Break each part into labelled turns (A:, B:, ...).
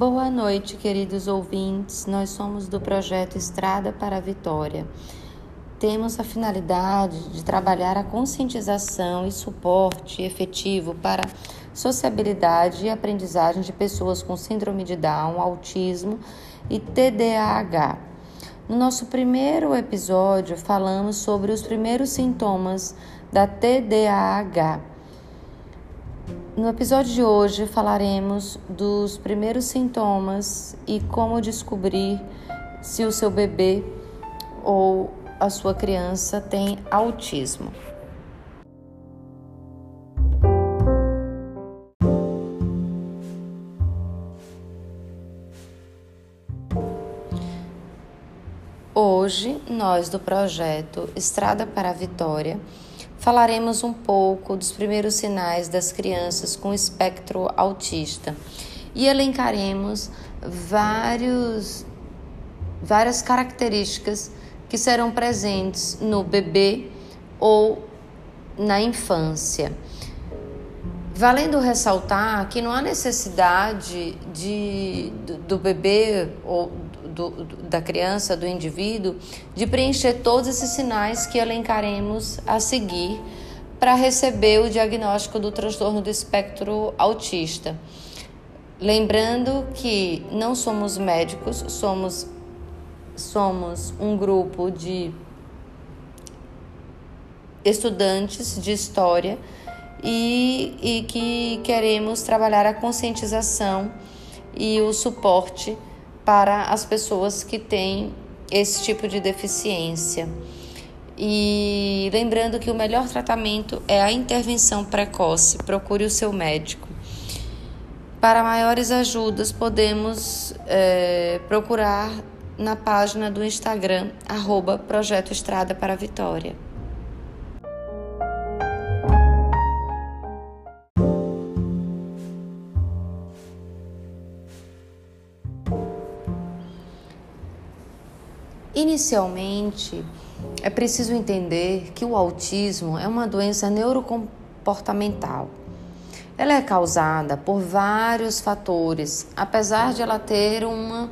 A: Boa noite, queridos ouvintes. Nós somos do projeto Estrada para a Vitória. Temos a finalidade de trabalhar a conscientização e suporte efetivo para sociabilidade e aprendizagem de pessoas com síndrome de Down, autismo e TDAH. No nosso primeiro episódio, falamos sobre os primeiros sintomas da TDAH no episódio de hoje falaremos dos primeiros sintomas e como descobrir se o seu bebê ou a sua criança tem autismo. Hoje, nós do projeto Estrada para a Vitória falaremos um pouco dos primeiros sinais das crianças com espectro autista e elencaremos vários, várias características que serão presentes no bebê ou na infância. Valendo ressaltar que não há necessidade de, do, do bebê ou do, da criança, do indivíduo, de preencher todos esses sinais que elencaremos a seguir para receber o diagnóstico do transtorno do espectro autista. Lembrando que não somos médicos, somos, somos um grupo de estudantes de história e, e que queremos trabalhar a conscientização e o suporte para as pessoas que têm esse tipo de deficiência. E lembrando que o melhor tratamento é a intervenção precoce. Procure o seu médico. Para maiores ajudas, podemos é, procurar na página do Instagram, arroba Projeto Estrada para Vitória. Inicialmente, é preciso entender que o autismo é uma doença neurocomportamental. Ela é causada por vários fatores, apesar de ela ter uma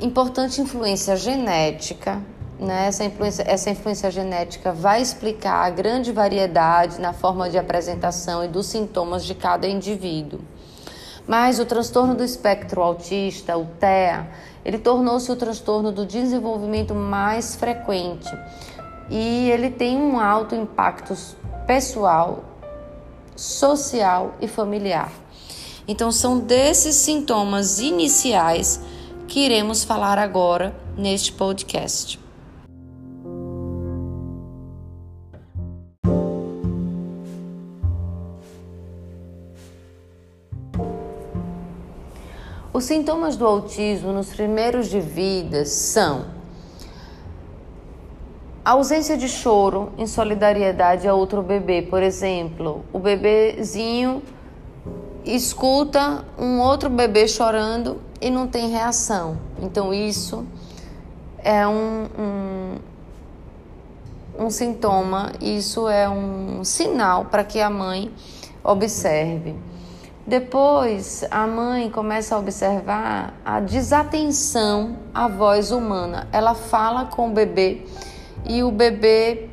A: importante influência genética. Né? Essa, influência, essa influência genética vai explicar a grande variedade na forma de apresentação e dos sintomas de cada indivíduo. Mas o transtorno do espectro autista, o TEA, ele tornou-se o transtorno do desenvolvimento mais frequente e ele tem um alto impacto pessoal, social e familiar. Então, são desses sintomas iniciais que iremos falar agora neste podcast. Os sintomas do autismo nos primeiros de vida são ausência de choro em solidariedade a outro bebê, por exemplo, o bebezinho escuta um outro bebê chorando e não tem reação. Então, isso é um, um, um sintoma, isso é um sinal para que a mãe observe. Depois, a mãe começa a observar a desatenção à voz humana. Ela fala com o bebê e o bebê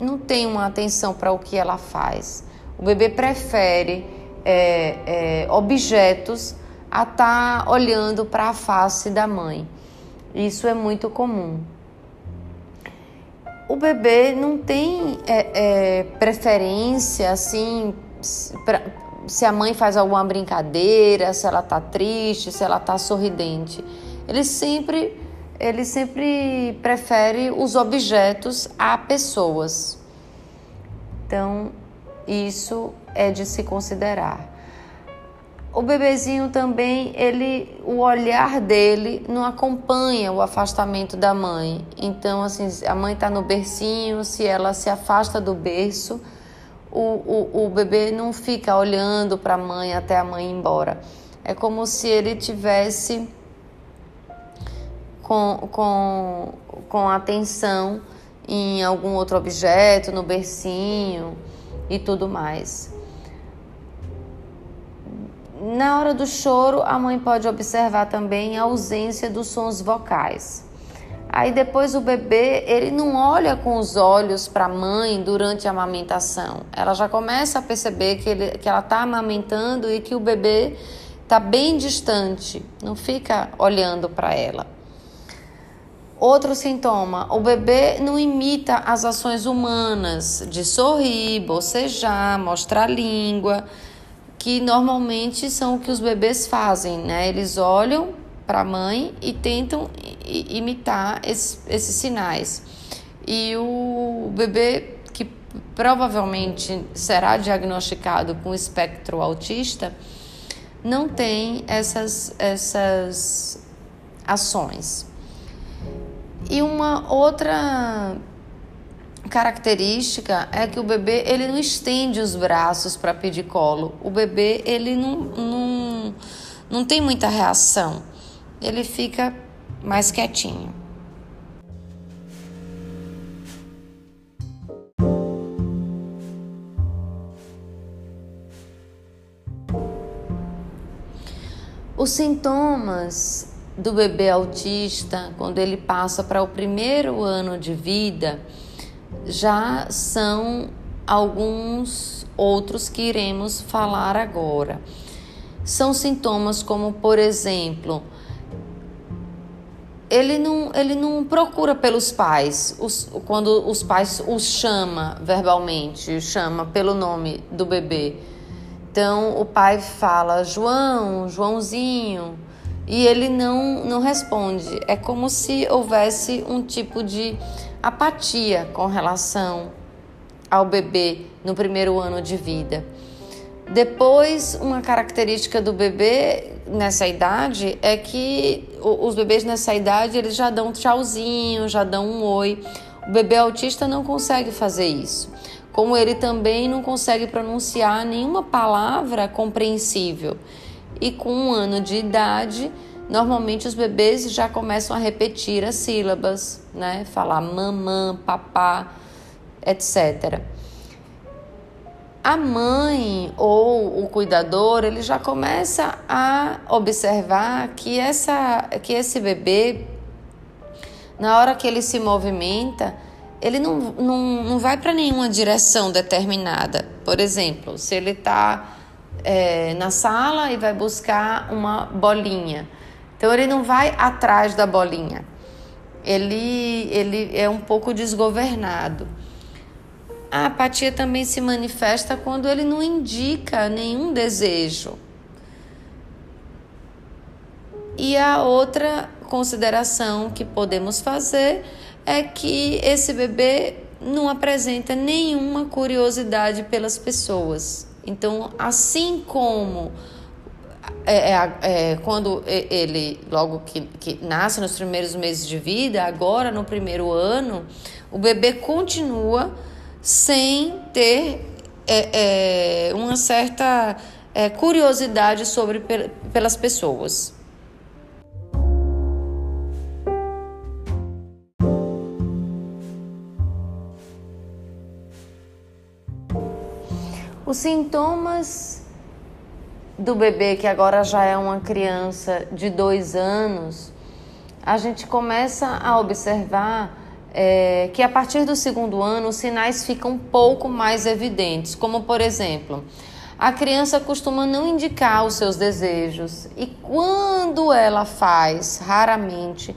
A: não tem uma atenção para o que ela faz. O bebê prefere é, é, objetos a estar tá olhando para a face da mãe. Isso é muito comum. O bebê não tem é, é preferência assim pra, se a mãe faz alguma brincadeira, se ela tá triste, se ela tá sorridente. Ele sempre ele sempre prefere os objetos a pessoas. Então, isso é de se considerar. O bebezinho também, ele, o olhar dele não acompanha o afastamento da mãe. Então, assim, a mãe está no bercinho, se ela se afasta do berço, o, o, o bebê não fica olhando para a mãe até a mãe ir embora. É como se ele tivesse com, com, com atenção em algum outro objeto, no bercinho e tudo mais. Na hora do choro, a mãe pode observar também a ausência dos sons vocais. Aí depois o bebê, ele não olha com os olhos para a mãe durante a amamentação. Ela já começa a perceber que, ele, que ela está amamentando e que o bebê está bem distante, não fica olhando para ela. Outro sintoma: o bebê não imita as ações humanas de sorrir, bocejar, mostrar a língua, que normalmente são o que os bebês fazem, né? Eles olham para a mãe e tentam imitar esses, esses sinais. E o bebê que provavelmente será diagnosticado com espectro autista não tem essas, essas ações. E uma outra característica é que o bebê ele não estende os braços para pedir colo. O bebê ele não, não, não tem muita reação. Ele fica mais quietinho. Os sintomas do bebê autista, quando ele passa para o primeiro ano de vida, já são alguns outros que iremos falar agora. São sintomas como, por exemplo, ele não, ele não procura pelos pais, os, quando os pais os chama verbalmente, chama pelo nome do bebê. Então o pai fala João, Joãozinho, e ele não, não responde. É como se houvesse um tipo de apatia com relação ao bebê no primeiro ano de vida. Depois, uma característica do bebê nessa idade é que os bebês nessa idade eles já dão um tchauzinho, já dão um oi. O bebê autista não consegue fazer isso. Como ele também não consegue pronunciar nenhuma palavra compreensível e com um ano de idade, normalmente os bebês já começam a repetir as sílabas, né? Falar mamã, papá, etc. A mãe ou o cuidador, ele já começa a observar que essa que esse bebê na hora que ele se movimenta, ele não, não, não vai para nenhuma direção determinada. Por exemplo, se ele está é, na sala e vai buscar uma bolinha. Então ele não vai atrás da bolinha. Ele, ele é um pouco desgovernado. A apatia também se manifesta quando ele não indica nenhum desejo. E a outra consideração que podemos fazer é que esse bebê não apresenta nenhuma curiosidade pelas pessoas. Então, assim como é, é, é, quando ele, logo que, que nasce nos primeiros meses de vida, agora no primeiro ano, o bebê continua sem ter é, é, uma certa é, curiosidade sobre pelas pessoas. Os sintomas do bebê, que agora já é uma criança de dois anos, a gente começa a observar é, que a partir do segundo ano os sinais ficam um pouco mais evidentes, como por exemplo, a criança costuma não indicar os seus desejos e quando ela faz, raramente,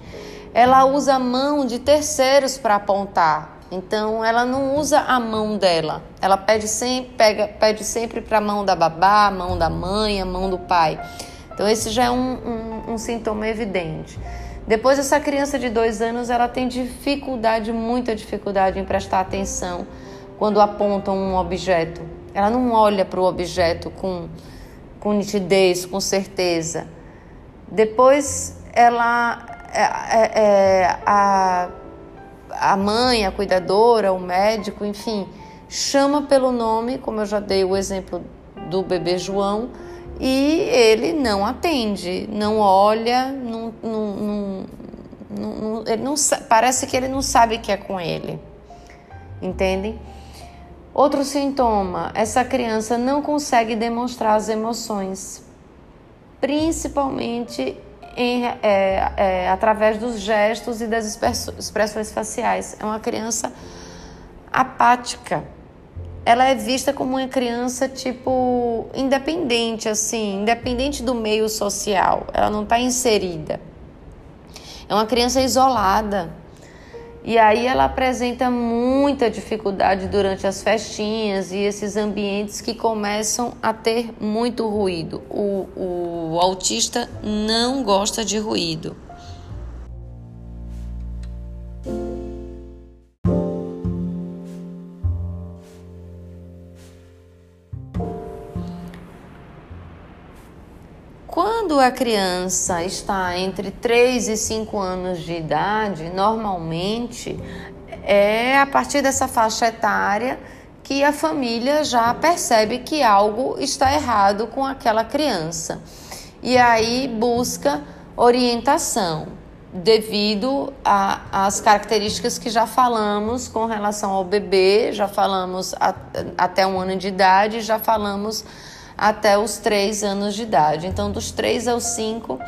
A: ela usa a mão de terceiros para apontar. Então ela não usa a mão dela, ela pede sempre, pega, pede sempre para a mão da babá, a mão da mãe, a mão do pai. Então esse já é um, um, um sintoma evidente. Depois essa criança de dois anos ela tem dificuldade, muita dificuldade em prestar atenção quando apontam um objeto. Ela não olha para o objeto com, com nitidez, com certeza. Depois ela é, é, é, a a mãe, a cuidadora, o médico, enfim, chama pelo nome, como eu já dei o exemplo do bebê João, e ele não atende, não olha, não, não, não, não ele não, parece que ele não sabe que é com ele. Entendem? Outro sintoma, essa criança não consegue demonstrar as emoções. principalmente em, é, é, através dos gestos e das expressões faciais. É uma criança apática. Ela é vista como uma criança tipo independente, assim, independente do meio social. Ela não está inserida. É uma criança isolada. E aí ela apresenta muita dificuldade durante as festinhas e esses ambientes que começam a ter muito ruído. O, o autista não gosta de ruído. A criança está entre 3 e 5 anos de idade, normalmente é a partir dessa faixa etária que a família já percebe que algo está errado com aquela criança. E aí busca orientação devido às características que já falamos com relação ao bebê, já falamos a, até um ano de idade, já falamos até os 3 anos de idade. Então, dos 3 aos 5,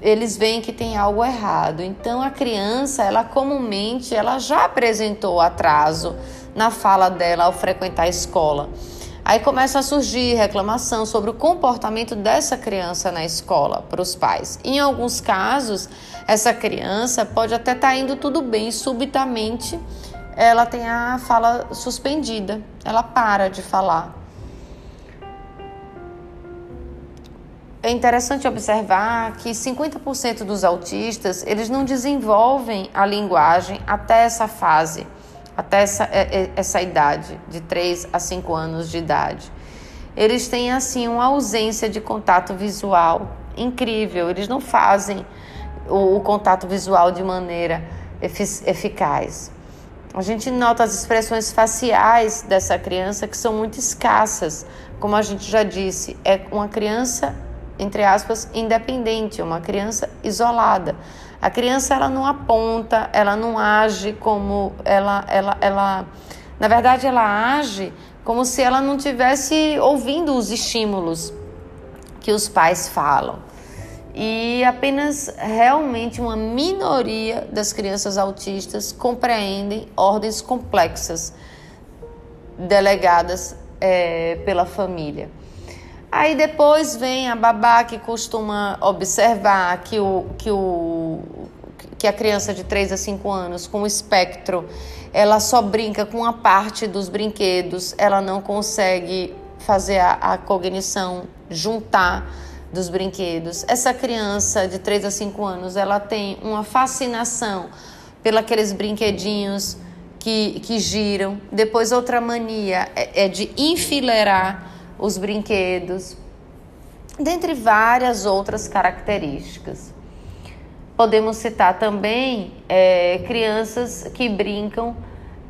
A: eles veem que tem algo errado. Então, a criança, ela comumente, ela já apresentou atraso na fala dela ao frequentar a escola. Aí começa a surgir reclamação sobre o comportamento dessa criança na escola para os pais. Em alguns casos, essa criança pode até estar tá indo tudo bem, subitamente ela tem a fala suspendida, ela para de falar. É interessante observar que 50% dos autistas, eles não desenvolvem a linguagem até essa fase, até essa, é, é, essa idade, de 3 a 5 anos de idade. Eles têm, assim, uma ausência de contato visual incrível. Eles não fazem o, o contato visual de maneira eficaz. A gente nota as expressões faciais dessa criança que são muito escassas. Como a gente já disse, é uma criança, entre aspas, independente, uma criança isolada. A criança ela não aponta, ela não age como ela, ela, ela, na verdade, ela age como se ela não tivesse ouvindo os estímulos que os pais falam e apenas realmente uma minoria das crianças autistas compreendem ordens complexas delegadas é, pela família. Aí depois vem a babá que costuma observar que, o, que, o, que a criança de 3 a 5 anos com espectro ela só brinca com uma parte dos brinquedos, ela não consegue fazer a, a cognição, juntar dos brinquedos. Essa criança de 3 a 5 anos, ela tem uma fascinação pelos brinquedinhos que, que giram. Depois, outra mania é, é de enfileirar os brinquedos, dentre várias outras características. Podemos citar também é, crianças que brincam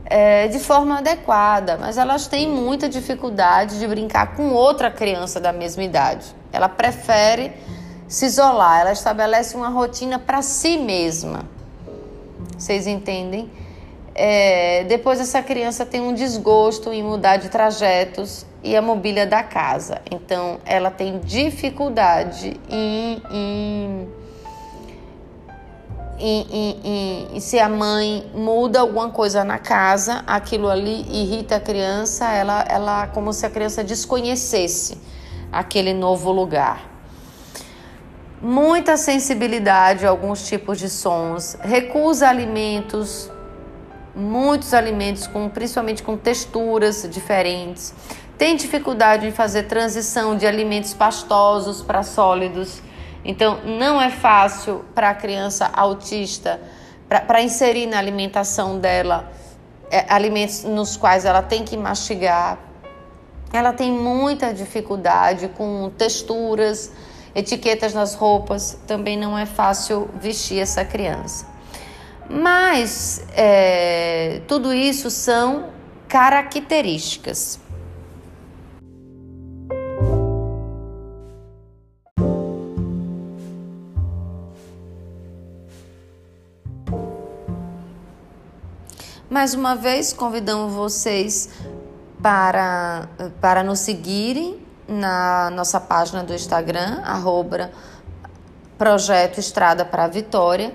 A: é, de forma adequada, mas elas têm muita dificuldade de brincar com outra criança da mesma idade. Ela prefere se isolar, ela estabelece uma rotina para si mesma. Vocês entendem? É, depois essa criança tem um desgosto em mudar de trajetos e a mobília da casa. Então ela tem dificuldade em, em e, e, e, se a mãe muda alguma coisa na casa, aquilo ali irrita a criança, ela, ela como se a criança desconhecesse aquele novo lugar. Muita sensibilidade a alguns tipos de sons, recusa alimentos, muitos alimentos, com, principalmente com texturas diferentes. Tem dificuldade em fazer transição de alimentos pastosos para sólidos então, não é fácil para a criança autista, para inserir na alimentação dela é, alimentos nos quais ela tem que mastigar. Ela tem muita dificuldade com texturas, etiquetas nas roupas, também não é fácil vestir essa criança. Mas é, tudo isso são características. Mais uma vez, convidamos vocês para, para nos seguirem na nossa página do Instagram, arroba Projeto Estrada para a Vitória,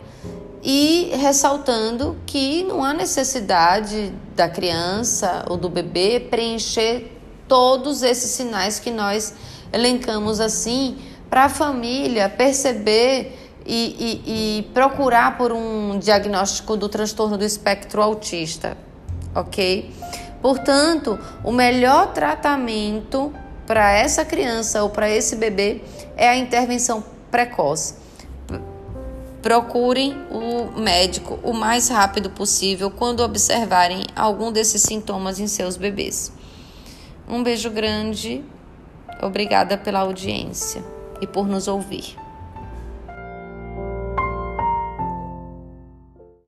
A: e ressaltando que não há necessidade da criança ou do bebê preencher todos esses sinais que nós elencamos assim, para a família perceber e, e, e procurar por um diagnóstico do transtorno do espectro autista, ok? Portanto, o melhor tratamento para essa criança ou para esse bebê é a intervenção precoce. Procurem o médico o mais rápido possível quando observarem algum desses sintomas em seus bebês. Um beijo grande, obrigada pela audiência e por nos ouvir.